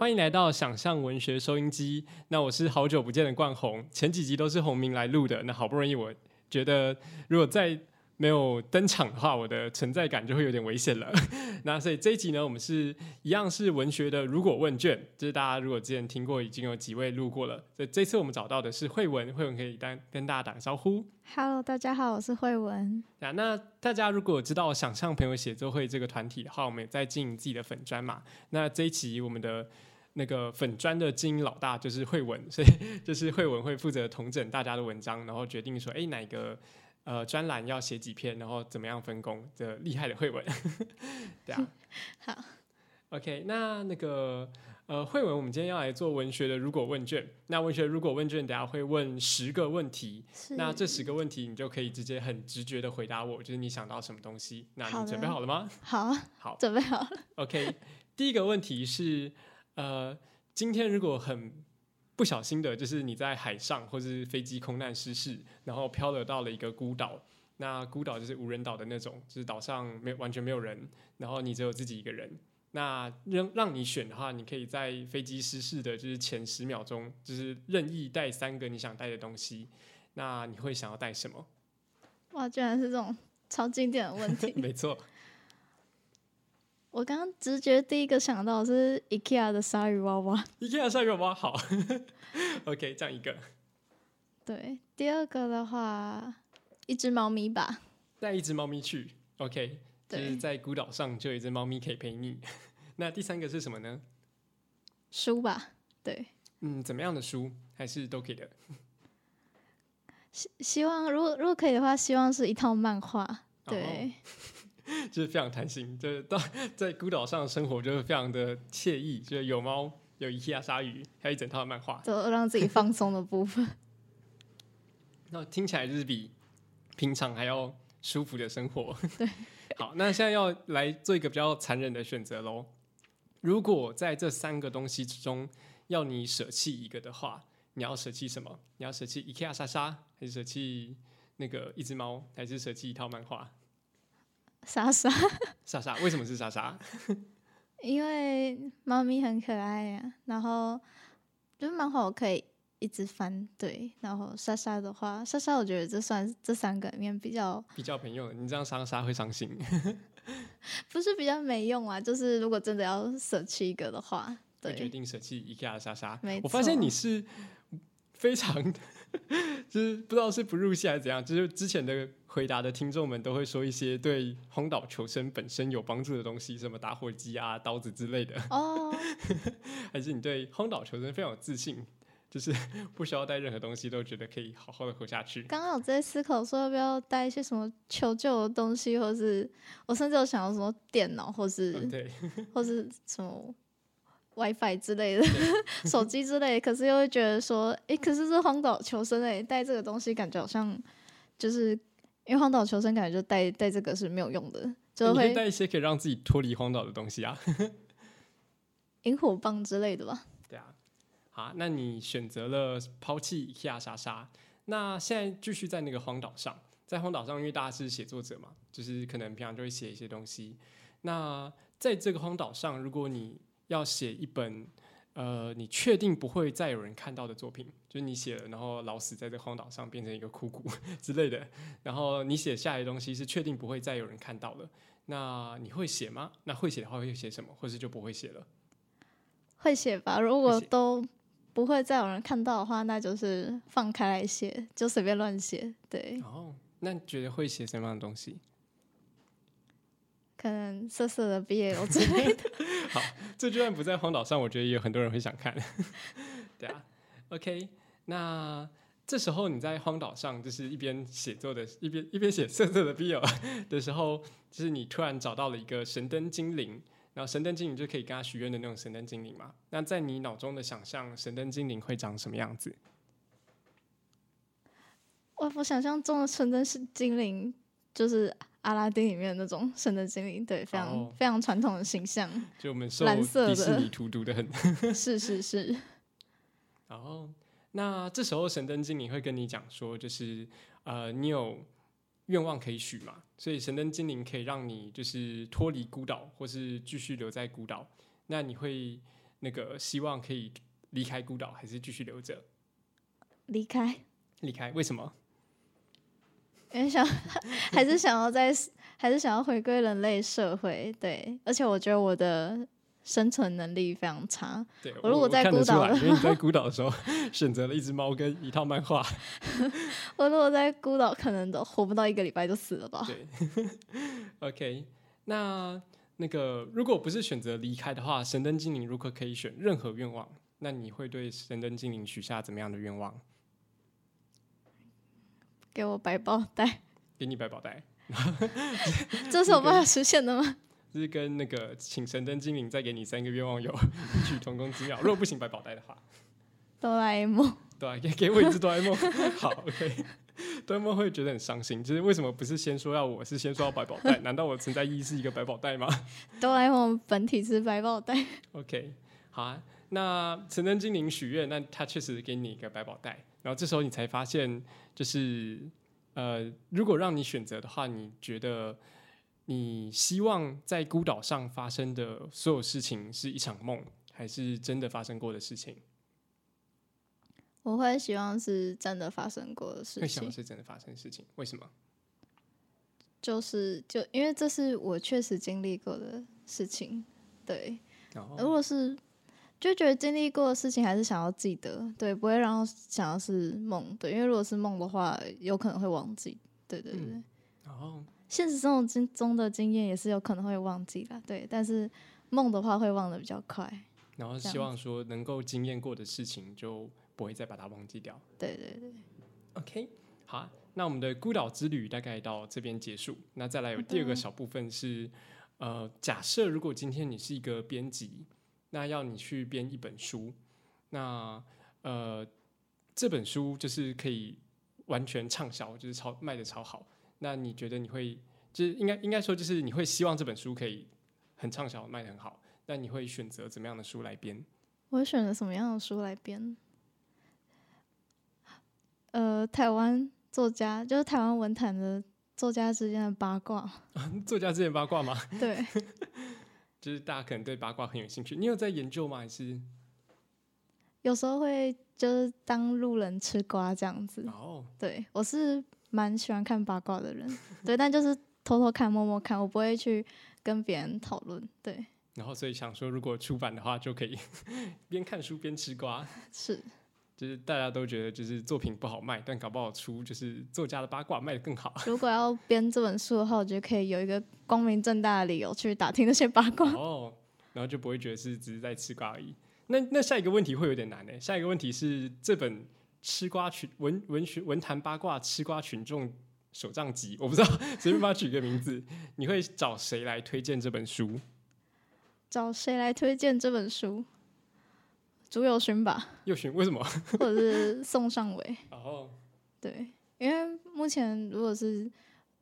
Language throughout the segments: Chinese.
欢迎来到想象文学收音机。那我是好久不见的冠宏，前几集都是洪明来录的。那好不容易，我觉得如果再没有登场的话，我的存在感就会有点危险了。那所以这一集呢，我们是一样是文学的如果问卷，就是大家如果之前听过，已经有几位录过了。所以这次我们找到的是慧文，慧文可以单跟大家打个招呼。Hello，大家好，我是慧文。啊，那大家如果知道想象朋友写作会这个团体的话，我们也在经营自己的粉砖嘛。那这一期我们的那个粉砖的经营老大就是慧文，所以 就是慧文会负责统整大家的文章，然后决定说，哎，哪个呃专栏要写几篇，然后怎么样分工的厉害的慧文，对啊。好，OK，那那个呃慧文，我们今天要来做文学的如果问卷。那文学如果问卷，等下会问十个问题，那这十个问题，你就可以直接很直觉的回答我，就是你想到什么东西。那你准备好了吗？好，好准备好了。，OK。第一个问题是，呃，今天如果很不小心的，就是你在海上或是飞机空难失事，然后漂流到了一个孤岛，那孤岛就是无人岛的那种，就是岛上没有完全没有人，然后你只有自己一个人。那让让你选的话，你可以在飞机失事的就是前十秒钟，就是任意带三个你想带的东西。那你会想要带什么？哇，居然是这种超经典的问题。没错，我刚刚直觉第一个想到的是 IKEA 的鲨鱼娃娃，IKEA 鲨鱼娃娃好，OK，这样一个对。第二个的话，一只猫咪吧。带一只猫咪去，OK，就是在孤岛上就有一只猫咪可以陪你。那第三个是什么呢？书吧。对，嗯，怎么样的书还是都可以的。希希望如果如果可以的话，希望是一套漫画。哦对，就是非常贪心，就是到在孤岛上的生活就是非常的惬意，就是有猫，有 IKEA 鲨鱼，还有一整套的漫画。就让自己放松的部分。那听起来就是比平常还要舒服的生活。对，好，那现在要来做一个比较残忍的选择喽。如果在这三个东西之中要你舍弃一个的话，你要舍弃什么？你要舍弃 IKEA 莎莎，还是舍弃那个一只猫，还是舍弃一套漫画？莎莎，莎莎，为什么是莎莎？因为猫咪很可爱呀、然后就是漫画我可以一直翻，对。然后莎莎的话，莎莎我觉得这算是这三个里面比较比较朋友，你这样莎莎会伤心。不是比较没用啊，就是如果真的要舍弃一个的话，对决对，定舍弃 IKEA 的莎莎没。我发现你是非常，就是不知道是不入戏还是怎样，就是之前的回答的听众们都会说一些对荒岛求生本身有帮助的东西，什么打火机啊、刀子之类的，哦，还是你对荒岛求生非常有自信，就是不需要带任何东西都觉得可以好好的活下去。刚刚我在思考说要不要带一些什么求救的东西，或是我甚至有想到什么电脑，或是、嗯，对，或是什么 WiFi 之类的，手机之类，可是又会觉得说，诶，可是这荒岛求生诶，带这个东西感觉好像就是因为荒岛求生，感觉就带带这个是没有用的，就会带一些可以让自己脱离荒岛的东西啊。萤火棒之类的吧。对啊，好，那你选择了抛弃 IKEA 莎莎，那现在继续在那个荒岛上，在荒岛上，因为大家是写作者嘛，就是可能平常就会写一些东西。那在这个荒岛上，如果你要写一本呃，你确定不会再有人看到的作品，就是你写了，然后老死在这荒岛上变成一个枯骨 之类的，然后你写下来的东西是确定不会再有人看到了，那你会写吗？那会写的话会写什么，或是就不会写了？会写吧，如果都不会再有人看到的话，那就是放开来写，就随便乱写。对，哦，那你觉得会写什么样的东西？可能色色的 BL 之类的。好这就算不在荒岛上，我觉得也有很多人会想看。对啊，OK，那这时候你在荒岛上，就是一边写作的，一边一边写色色的 BL 的时候，就是你突然找到了一个神灯精灵，然后神灯精灵就可以跟他许愿的那种神灯精灵嘛。那在你脑中的想象，神灯精灵会长什么样子？我我想象中的神灯是精灵，就是阿拉丁里面的那种神灯精灵，对，非常、哦非常传统的形象。就我们受蓝色的迪士尼荼毒的很。是是是，然后，那这时候神灯精灵会跟你讲说，就是呃，你有愿望可以许嘛，所以神灯精灵可以让你就是脱离孤岛，或是继续留在孤岛。那你会那个希望可以离开孤岛，还是继续留着？离开，离开？为什么？因为想 还是想要在，还是想要回归人类社会。对，而且我觉得我的生存能力非常差。对我如果在孤岛因为你在孤岛的时候选择了一只猫跟一套漫画。我如果在孤岛，可能都活不到一个礼拜就死了吧。对，OK，那那个如果不是选择离开的话，神灯精灵如果可以选任何愿望，那你会对神灯精灵许下怎么样的愿望？给我百宝袋，给你百宝袋，这是有办法实现的吗？就是跟那个请神灯精灵再给你三个愿望有异曲同工之妙。如果不行百宝袋的话，哆啦 A 梦，对啊，给给我一只哆啦 A 梦。好，OK。哆啦 A 梦会觉得很伤心，就是为什么不是先说要我是先说要百宝袋？难道我存在意义是一个百宝袋吗？哆啦 A 梦本体是百宝袋，OK，好啊。那神灯精灵许愿，那他确实给你一个百宝袋，然后这时候你才发现，就是呃，如果让你选择的话，你觉得你希望在孤岛上发生的所有事情是一场梦，还是真的发生过的事情？我会希望是真的发生过的事情会想的，是真的发生的事情，为什么？就是就因为这是我确实经历过的事情，对。如果是就觉得经历过的事情，还是想要记得，对，不会让想要是梦，对，因为如果是梦的话，有可能会忘记，对对对。嗯然后现实生活经中的经验也是有可能会忘记啦，对，但是梦的话会忘的比较快，然后希望说能够经验过的事情，就不会再把它忘记掉。对对对。OK，好啊、那我们的孤岛之旅大概到这边结束。那再来有第二个小部分是，呃，假设如果今天你是一个编辑，那要你去编一本书，那呃，这本书就是可以完全畅销，就是超卖的超好。那你觉得你会，就是应该应该说，就是你会希望这本书可以很畅销，卖的很好。那你会选择怎么样的书来编？我会选择什么样的书来编？呃，台湾作家就是台湾文坛的作家之间的八卦，作家之间八卦吗？对，就是大家可能对八卦很有兴趣，你有在研究吗？还是有时候会就是当路人吃瓜这样子。哦？对我是蛮喜欢看八卦的人，对，但就是偷偷看、默默看，我不会去跟别人讨论。对，然后所以想说，如果出版的话，就可以 边看书边吃瓜。是就是大家都觉得就是作品不好卖，但搞不好出就是作家的八卦卖的更好。如果要编这本书的话，我觉得可以有一个光明正大的理由去打听那些八卦。哦，然后就不会觉得是只是在吃瓜而已。那那下一个问题会有点难呢。下一个问题是这本吃瓜群文文学文坛八卦吃瓜群众手账集，我不知道随便帮他取个名字，你会找谁来推荐这本书？找谁来推荐这本书？朱友勋吧，又勋为什么？或者是宋尚伟。哦，对，因为目前如果是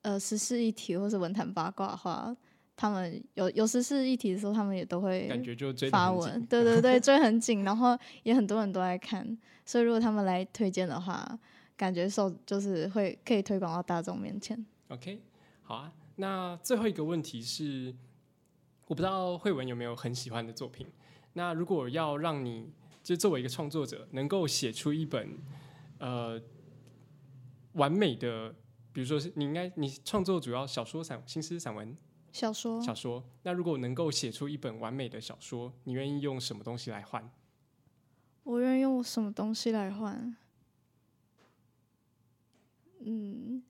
呃时事议题或是文坛八卦的话，他们有有时事议题的时候，他们也都会感觉就追发文，对对对，追很紧，然后也很多人都在看，所以如果他们来推荐的话，感觉受就是会可以推广到大众面前。OK，好啊。那最后一个问题是，我不知道慧文有没有很喜欢的作品。那如果要让你就作为一个创作者，能够写出一本呃完美的，比如说是你应该你创作主要小说散新诗散文小说小说，那如果能够写出一本完美的小说，你愿意用什么东西来换？我愿意用什么东西来换？嗯，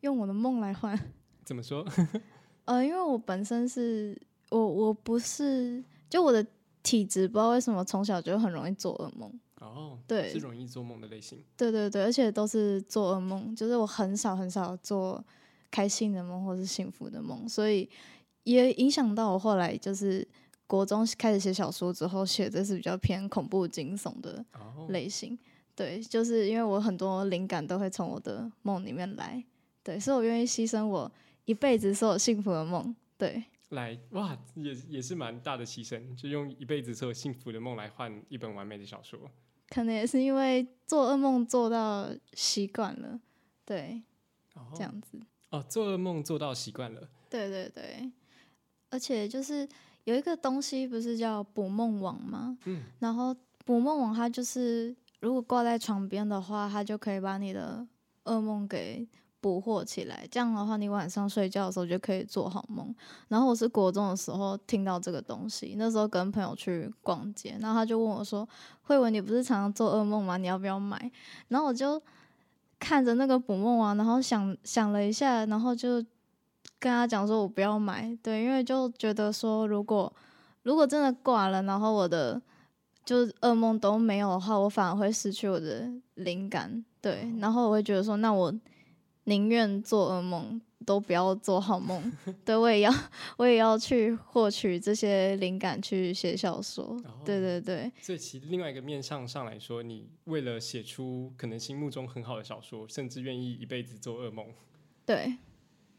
用我的梦来换。怎么说？呃，因为我本身是我我不是就我的体质，不知道为什么从小就很容易做噩梦。哦，对是容易做梦的类型。对对对，而且都是做噩梦，就是我很少很少做开心的梦或是幸福的梦，所以也影响到我后来就是国中开始写小说之后，写的是比较偏恐怖惊悚的哦，类型。对，就是因为我很多灵感都会从我的梦里面来，对，所以我愿意牺牲我一辈子所有幸福的梦。对，来哇，也也是蛮大的牺牲，就用一辈子所有幸福的梦来换一本完美的小说。可能也是因为做噩梦做到习惯了，对，哦这样子。哦，做噩梦做到习惯了。对对对，而且就是有一个东西不是叫捕梦网吗？嗯，然后捕梦网它就是如果挂在床边的话，它就可以把你的噩梦给捕获起来。这样的话，你晚上睡觉的时候就可以做好梦。然后我是国中的时候听到这个东西，那时候跟朋友去逛街，然后他就问我说：“慧文，你不是常常做噩梦吗？你要不要买？”然后我就看着那个捕梦网，然后想想了一下，然后就跟他讲说：“我不要买。”对，因为就觉得说，如果如果真的挂了，然后我的就是噩梦都没有的话，我反而会失去我的灵感。对，然后我会觉得说，那我宁愿做噩梦，都不要做好梦。对，我也要，我也要去获取这些灵感去写小说。对对对，所以其另外一个面向上来说，你为了写出可能心目中很好的小说，甚至愿意一辈子做噩梦。对，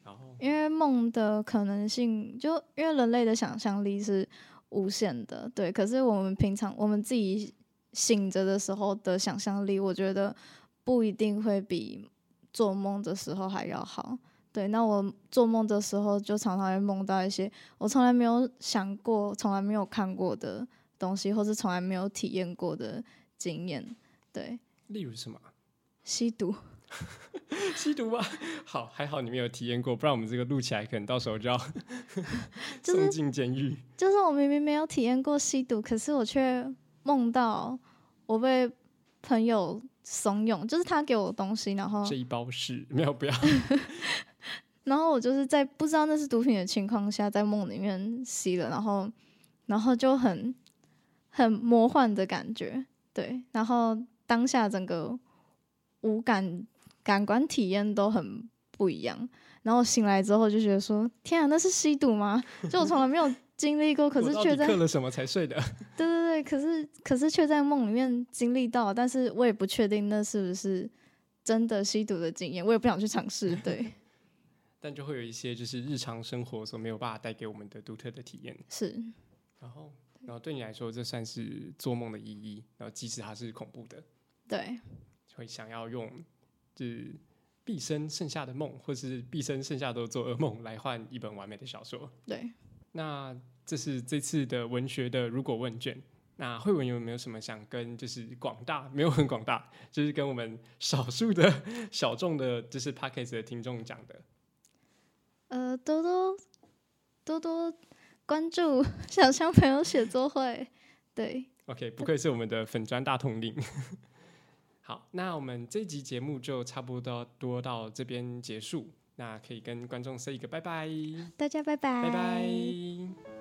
然后因为梦的可能性，就因为人类的想象力是无限的，对。可是我们平常我们自己醒着的时候的想象力，我觉得不一定会比做梦的时候还要好。对，那我做梦的时候就常常会梦到一些我从来没有想过、从来没有看过的东西，或是从来没有体验过的经验。对，例如什么？吸毒。吸毒吧，好，还好你没有体验过，不然我们这个录起来，可能到时候就要 送进监狱。就是我明明没有体验过吸毒，可是我却梦到我被朋友怂恿，就是他给我东西，然后这一包是 没有不要，然后我就是在不知道那是毒品的情况下，在梦里面吸了，然后然后就很很魔幻的感觉，对，然后当下整个五感。感官体验都很不一样，然后醒来之后就觉得说：“天啊，那是吸毒吗？”就我从来没有经历过，可是却在嗑了什么才睡的？对对对，可是可是却在梦里面经历到，但是我也不确定那是不是真的吸毒的经验，我也不想去尝试。对，但就会有一些就是日常生活所没有办法带给我们的独特的体验。是，然后然后对你来说，这算是做梦的意义。然后即使它是恐怖的，对，会想要用就。是毕生剩下的梦，或是毕生剩下都做噩梦，来换一本完美的小说。对，那这是这次的文学的如果问卷。那慧文有没有什么想跟就是广大没有很广大，就是跟我们少数的小众的，就是 p a c k a g e 的听众讲的？呃，多多多多关注 想象朋友写作会。对，OK，不愧是我们的粉砖大统领。好，那我们这集节目就差不多多到这边结束。那可以跟观众 say 一个拜拜，大家拜拜，拜拜。